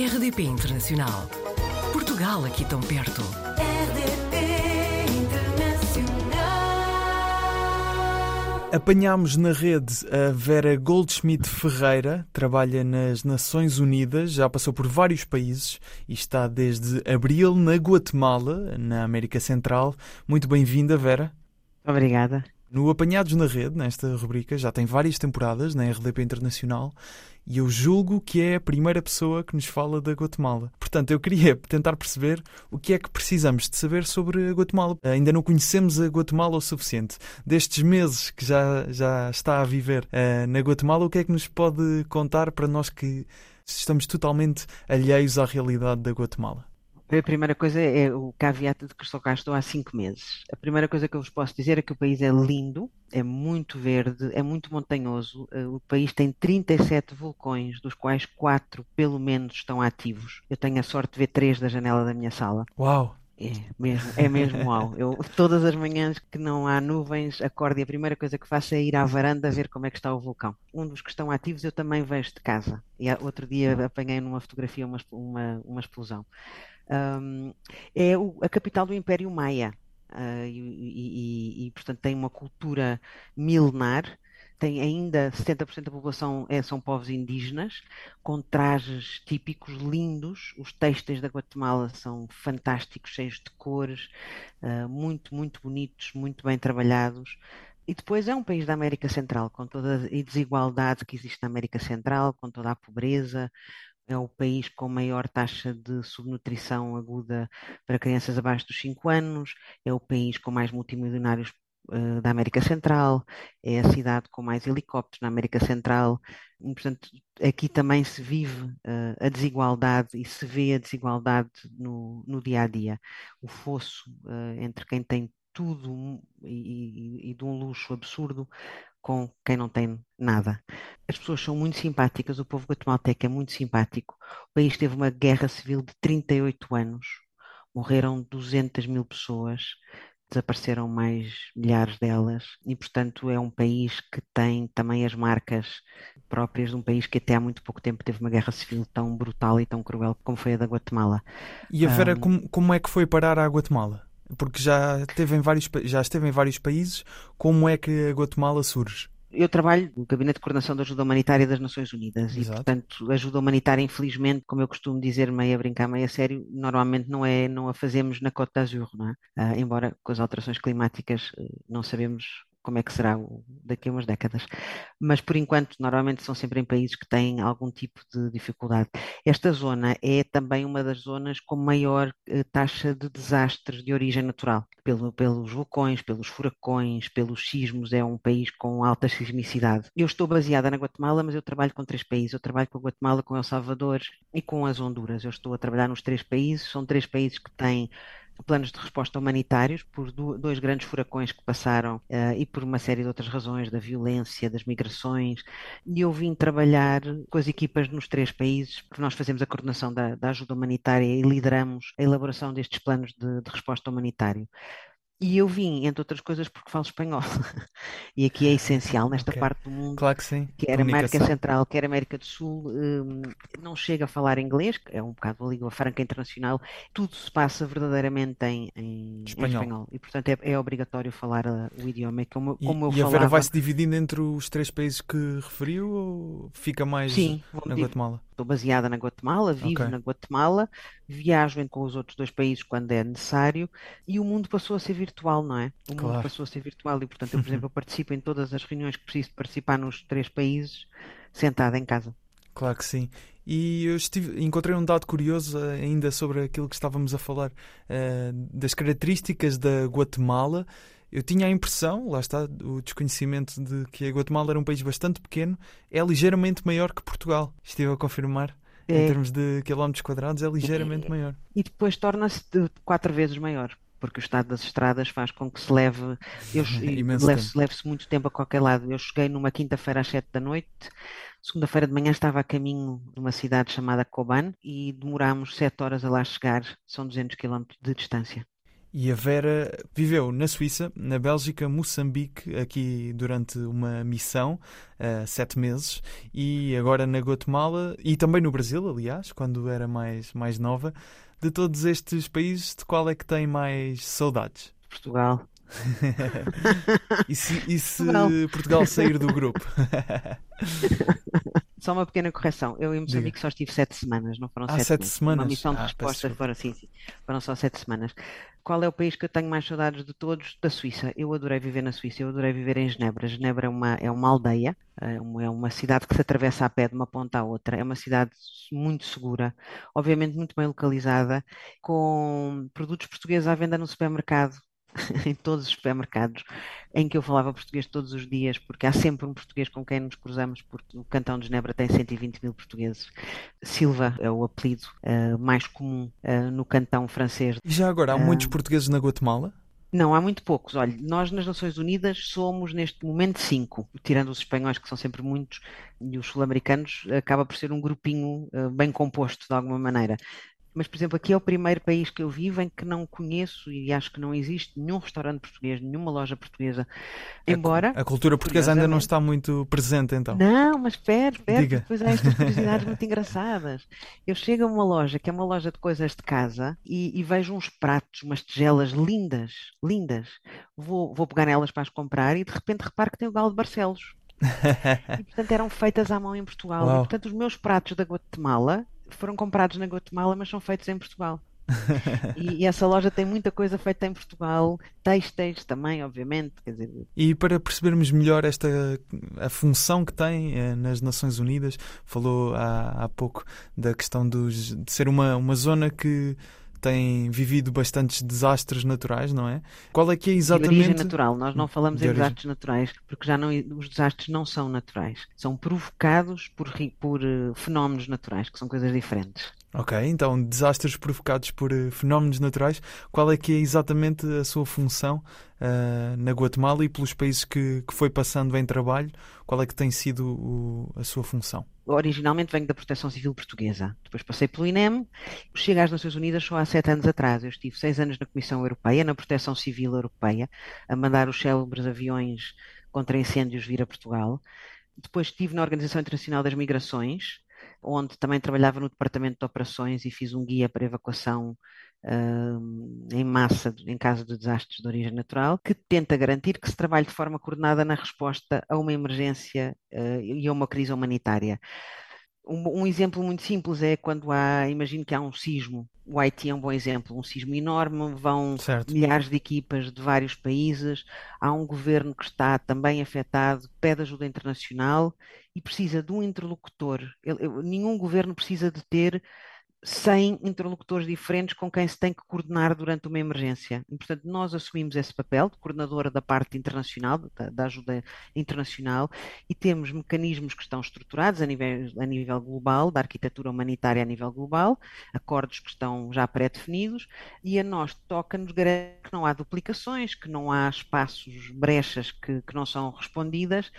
RDP Internacional. Portugal aqui tão perto. RDP Internacional. Apanhámos na rede a Vera Goldschmidt Ferreira, trabalha nas Nações Unidas, já passou por vários países e está desde abril na Guatemala, na América Central. Muito bem-vinda, Vera. Obrigada. No Apanhados na Rede, nesta rubrica, já tem várias temporadas na RDP Internacional e eu julgo que é a primeira pessoa que nos fala da Guatemala. Portanto, eu queria tentar perceber o que é que precisamos de saber sobre a Guatemala. Ainda não conhecemos a Guatemala o suficiente. Destes meses que já, já está a viver uh, na Guatemala, o que é que nos pode contar para nós que estamos totalmente alheios à realidade da Guatemala? A primeira coisa é o caveat de que só cá estou há cinco meses. A primeira coisa que eu vos posso dizer é que o país é lindo, é muito verde, é muito montanhoso. Eh, o país tem 37 vulcões, dos quais quatro, pelo menos, estão ativos. Eu tenho a sorte de ver três da janela da minha sala. Uau! É mesmo, é mesmo uau. Eu, todas as manhãs que não há nuvens, acordo e a primeira coisa que faço é ir à varanda ver como é que está o vulcão. Um dos que estão ativos eu também vejo de casa. E outro dia apanhei numa fotografia uma, uma, uma explosão um, é o, a capital do Império Maia. Uh, e, e, e, portanto, tem uma cultura milenar. Tem ainda 70% da população é, são povos indígenas, com trajes típicos lindos. Os têxteis da Guatemala são fantásticos, cheios de cores, uh, muito, muito bonitos, muito bem trabalhados. E depois é um país da América Central, com toda a desigualdade que existe na América Central, com toda a pobreza, é o país com maior taxa de subnutrição aguda para crianças abaixo dos 5 anos, é o país com mais multimilionários uh, da América Central, é a cidade com mais helicópteros na América Central. E, portanto, aqui também se vive uh, a desigualdade e se vê a desigualdade no, no dia a dia. O fosso uh, entre quem tem tudo e, e, e de um luxo absurdo com quem não tem nada. As pessoas são muito simpáticas, o povo guatemalteco é muito simpático. O país teve uma guerra civil de 38 anos, morreram 200 mil pessoas, desapareceram mais milhares delas, e portanto é um país que tem também as marcas próprias de um país que até há muito pouco tempo teve uma guerra civil tão brutal e tão cruel como foi a da Guatemala. E a Vera, um, como, como é que foi parar à Guatemala? Porque já esteve em vários, já esteve em vários países. Como é que a Guatemala surge? Eu trabalho no Gabinete de Coordenação da Ajuda Humanitária das Nações Unidas Exato. e, portanto, ajuda humanitária, infelizmente, como eu costumo dizer, meio a brincar, meio a sério, normalmente não é, não a fazemos na Côte d'Azur, não é? Ah, embora com as alterações climáticas eh, não sabemos como é que será daqui a umas décadas. Mas, por enquanto, normalmente são sempre em países que têm algum tipo de dificuldade. Esta zona é também uma das zonas com maior eh, taxa de desastres de origem natural, pelo, pelos vulcões, pelos furacões, pelos sismos, é um país com alta sismicidade. Eu estou baseada na Guatemala, mas eu trabalho com três países. Eu trabalho com a Guatemala, com El Salvador e com as Honduras. Eu estou a trabalhar nos três países, são três países que têm planos de resposta humanitários por dois grandes furacões que passaram uh, e por uma série de outras razões, da violência, das migrações. E eu vim trabalhar com as equipas nos três países, porque nós fazemos a coordenação da, da ajuda humanitária e lideramos a elaboração destes planos de, de resposta humanitária. E eu vim, entre outras coisas, porque falo espanhol. e aqui é essencial, nesta okay. parte do mundo, claro que sim. quer América Central, quer América do Sul, um, não chega a falar inglês, é um bocado a língua franca internacional, tudo se passa verdadeiramente em, em, espanhol. em espanhol. E, portanto, é, é obrigatório falar uh, o idioma. Como, e, como eu e falava... a Vera vai se dividindo entre os três países que referiu ou fica mais sim, na Guatemala? Estou baseada na Guatemala, vivo okay. na Guatemala, viajo com os outros dois países quando é necessário e o mundo passou a ser virtual, não é? O claro. mundo passou a ser virtual e, portanto, eu, por exemplo, eu participo em todas as reuniões que preciso participar nos três países, sentada em casa. Claro que sim. E eu estive, encontrei um dado curioso eh, ainda sobre aquilo que estávamos a falar, uh, das características da Guatemala. Eu tinha a impressão, lá está, o desconhecimento de que a Guatemala era um país bastante pequeno, é ligeiramente maior que Portugal. Estive a confirmar. É. Em termos de quilómetros quadrados, é ligeiramente e, maior. E depois torna-se quatro vezes maior porque o estado das estradas faz com que se leve, leve-se leve muito tempo a qualquer lado. Eu cheguei numa quinta-feira às sete da noite, segunda-feira de manhã estava a caminho de uma cidade chamada Coban e demorámos sete horas a lá chegar, são 200 quilómetros de distância. E a Vera viveu na Suíça, na Bélgica, Moçambique, aqui durante uma missão, uh, sete meses, e agora na Guatemala e também no Brasil, aliás, quando era mais, mais nova. De todos estes países, de qual é que tem mais saudades? Portugal. e se, e se Portugal. Portugal sair do grupo? Só uma pequena correção. Eu em Moçambique Diga. só estive sete semanas, não foram ah, sete, sete semanas. Uma missão de ah, resposta foram, sim, sim, foram só sete semanas. Qual é o país que eu tenho mais saudades de todos? Da Suíça. Eu adorei viver na Suíça, eu adorei viver em Genebra. Genebra é uma, é uma aldeia, é uma, é cidade que se atravessa a pé de uma ponta à outra. É uma cidade muito segura, obviamente muito bem localizada, com produtos portugueses à venda no supermercado em todos os supermercados em que eu falava português todos os dias, porque há sempre um português com quem nos cruzamos, porque o Cantão de Genebra tem 120 mil portugueses. Silva é o apelido uh, mais comum uh, no cantão francês. E já agora, há uh, muitos portugueses na Guatemala? Não, há muito poucos. Olha, nós nas Nações Unidas somos neste momento cinco, tirando os espanhóis, que são sempre muitos, e os sul-americanos, acaba por ser um grupinho bem composto de alguma maneira. Mas, por exemplo, aqui é o primeiro país que eu vivo em que não conheço e acho que não existe nenhum restaurante português, nenhuma loja portuguesa. Embora. A, a cultura portuguesa ainda não está muito presente, então. Não, mas espera, espera, depois há estas curiosidades muito engraçadas. Eu chego a uma loja, que é uma loja de coisas de casa, e, e vejo uns pratos, umas tigelas lindas, lindas. Vou, vou pegar nelas para as comprar e de repente reparo que tem o galo de Barcelos. e portanto eram feitas à mão em Portugal. E, portanto, os meus pratos da Guatemala foram comprados na Guatemala, mas são feitos em Portugal. e, e, essa loja tem muita coisa feita em Portugal, textos também, obviamente. Quer dizer... E para percebermos melhor esta a função que tem eh, nas Nações Unidas, falou há, há pouco da questão dos, de ser uma, uma zona que tem vivido bastantes desastres naturais, não é? Qual é que é exatamente... De origem natural, nós não falamos de em desastres naturais, porque já não, os desastres não são naturais, são provocados por, por uh, fenómenos naturais, que são coisas diferentes. Ok, então desastres provocados por uh, fenómenos naturais, qual é que é exatamente a sua função uh, na Guatemala e pelos países que, que foi passando em trabalho, qual é que tem sido o, a sua função? Originalmente venho da Proteção Civil Portuguesa. Depois passei pelo INEM, cheguei às Nações Unidas só há sete anos atrás. Eu estive seis anos na Comissão Europeia, na Proteção Civil Europeia, a mandar os célebres aviões contra incêndios vir a Portugal. Depois estive na Organização Internacional das Migrações, onde também trabalhava no Departamento de Operações e fiz um guia para evacuação uh, em massa em caso de desastres de origem natural, que tenta garantir que se trabalhe de forma coordenada na resposta a uma emergência uh, e a uma crise humanitária. Um, um, exemplo muito simples é quando há, imagino que há um sismo, o Haiti é um bom exemplo, um sismo enorme, vão certo. milhares de equipas de vários países, há um governo que está também afetado, pede ajuda internacional e precisa de um interlocutor. Ele, nenhum governo precisa de ter 100 interlocutores diferentes com quem se tem que coordenar durante uma emergência. E, portanto, nós assumimos esse papel de coordenadora da parte internacional, da, da, ajuda internacional, e temos mecanismos que estão estruturados a nível, a nível global, da arquitetura humanitária a nível global, acordos que estão já pré-definidos, e a nós toca-nos garantir que não há duplicações, que não há espaços, brechas que, que não são respondidas,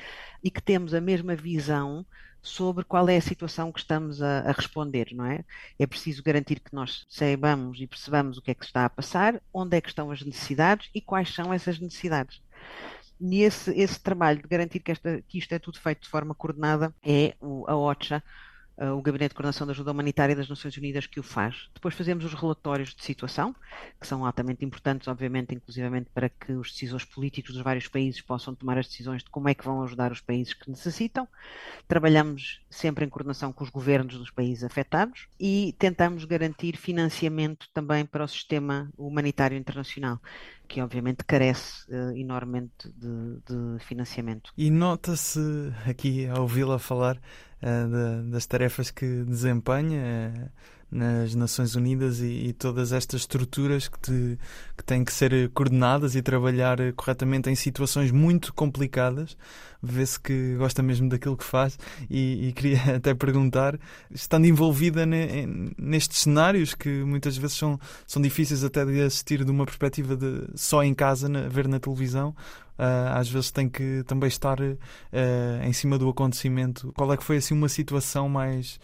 e que temos a mesma visão sobre qual é a situação que estamos a, a, responder, não é? É preciso garantir que nós saibamos e percebamos o que é que está a passar, onde é que estão as necessidades e quais são essas necessidades. E esse, esse trabalho de garantir que, esta, que isto é tudo feito de forma coordenada é o, a OCHA, uh, o Gabinete de Coordenação da Ajuda Humanitária das Nações Unidas que o faz. Depois fazemos os relatórios de situação, que são altamente importantes, obviamente, inclusivamente para que os decisores políticos dos vários países possam tomar as decisões de como é que vão ajudar os países que necessitam. Trabalhamos sempre em coordenação com os governos dos países afetados e tentamos garantir financiamento também para o sistema humanitário internacional que obviamente carece uh, enormemente de, de, financiamento. E nota-se aqui, ao ouvi-la falar, uh, de, das tarefas que desempenha. Nas Nações Unidas e, e, todas estas estruturas que, te, que têm que ser coordenadas e trabalhar corretamente em situações muito complicadas. Vê-se que gosta mesmo daquilo que faz e, e queria até perguntar, estando envolvida ne, nestes cenários que muitas vezes são, são difíceis até de assistir de uma perspectiva de só em casa, na, ver na televisão, Uh, às vezes tem que também estar uh, em cima do acontecimento. Qual é que foi assim uma situação mais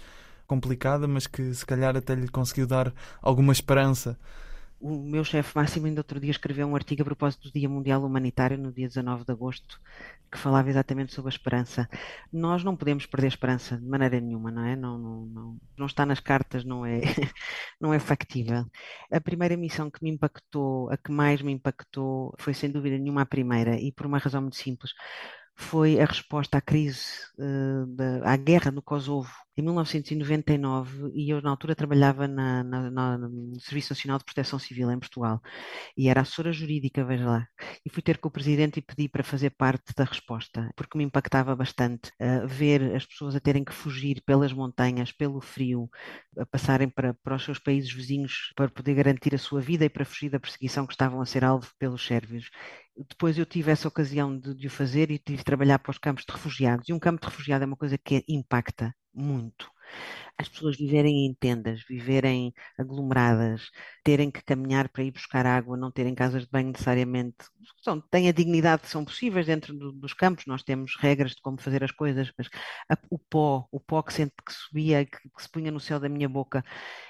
complicada, mas que se calhar até lhe conseguiu dar alguma esperança O meu chefe máximo ainda outro dia escreveu um artigo a propósito do Dia Mundial Humanitário, no dia 19 de agosto, que falava exatamente sobre a esperança. Nós não podemos perder esperança de maneira nenhuma, não é? Não, não, não, não está nas cartas, não é, não é factível. A primeira missão que me impactou, a que mais me impactou, foi sem dúvida nenhuma a primeira, e por uma razão muito simples foi a resposta à crise, uh, da, à guerra no Kosovo em 1999 e eu na altura trabalhava na, na, na, no Serviço Nacional de Proteção Civil em Portugal e era assessora jurídica, veja lá, e fui ter com o Presidente e pedi para fazer parte da resposta, porque me impactava bastante uh, ver as pessoas a terem que fugir pelas montanhas, pelo frio, a passarem para, para os seus países vizinhos para poder garantir a sua vida e para fugir da perseguição que estavam a ser alvo pelos sérvios depois eu tive essa ocasião de, de, o fazer e tive de trabalhar para os campos de refugiados. E um campo de refugiado é uma coisa que impacta muito. As pessoas viverem em tendas, viverem aglomeradas, terem que caminhar para ir buscar água, não terem casas de banho necessariamente. São, têm a dignidade que são possíveis dentro do, dos campos, nós temos regras de como fazer as coisas, mas a, o pó, o pó que, sente, que subia, que, que se punha no céu da minha boca,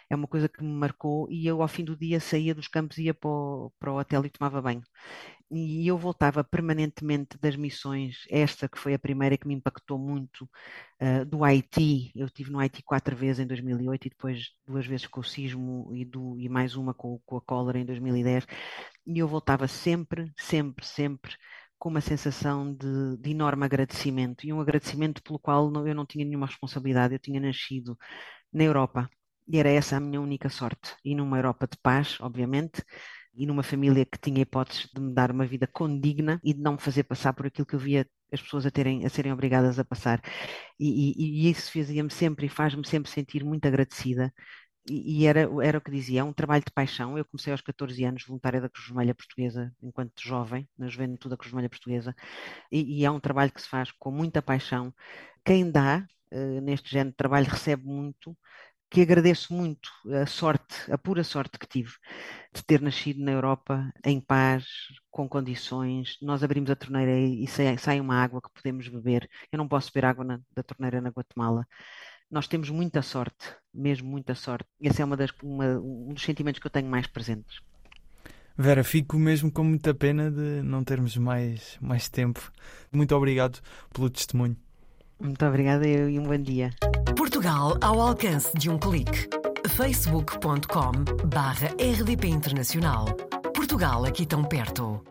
é uma coisa que me marcou e eu ao fim do dia saía dos campos, ia para o, para o hotel e tomava banho e eu voltava permanentemente das missões, esta que foi a primeira que me impactou muito, uh, do Haiti. Eu estive no Haiti quatro vezes em 2008 e depois duas vezes com o sismo e, do, e mais uma com, com a cólera em 2010. E eu voltava sempre, sempre, sempre com uma sensação de, de, enorme agradecimento e um agradecimento pelo qual eu não tinha nenhuma responsabilidade. Eu tinha nascido na Europa e era essa a minha única sorte. E numa Europa de paz, obviamente, e numa família que tinha hipóteses de me dar uma vida condigna e de não me fazer passar por aquilo que eu via as pessoas a, terem, a serem obrigadas a passar. E, e, e isso fazia-me sempre e faz-me sempre sentir muito agradecida. E, era, era o que dizia, é um trabalho de paixão. Eu comecei aos 14 anos, voluntária da Cruz Vermelha Portuguesa, enquanto jovem, na juventude da Cruz Vermelha Portuguesa, e, e é um trabalho que se faz com muita paixão. Quem dá, uh, neste género de trabalho, recebe muito, que agradeço muito a sorte, a pura sorte que tive de ter nascido na Europa em paz, com condições. Nós abrimos a torneira e sai, sai uma água que podemos beber. Eu não posso beber água na, da torneira na Guatemala. Nós temos muita sorte, mesmo muita sorte. Esse é uma das, uma, um dos sentimentos que eu tenho mais presentes. Vera, fico mesmo com muita pena de não termos mais, mais tempo. Muito obrigado pelo testemunho. Muito obrigada e um bom dia. Portugal ao alcance de um clique. facebook.com barra rdp internacional. Portugal aqui tão perto.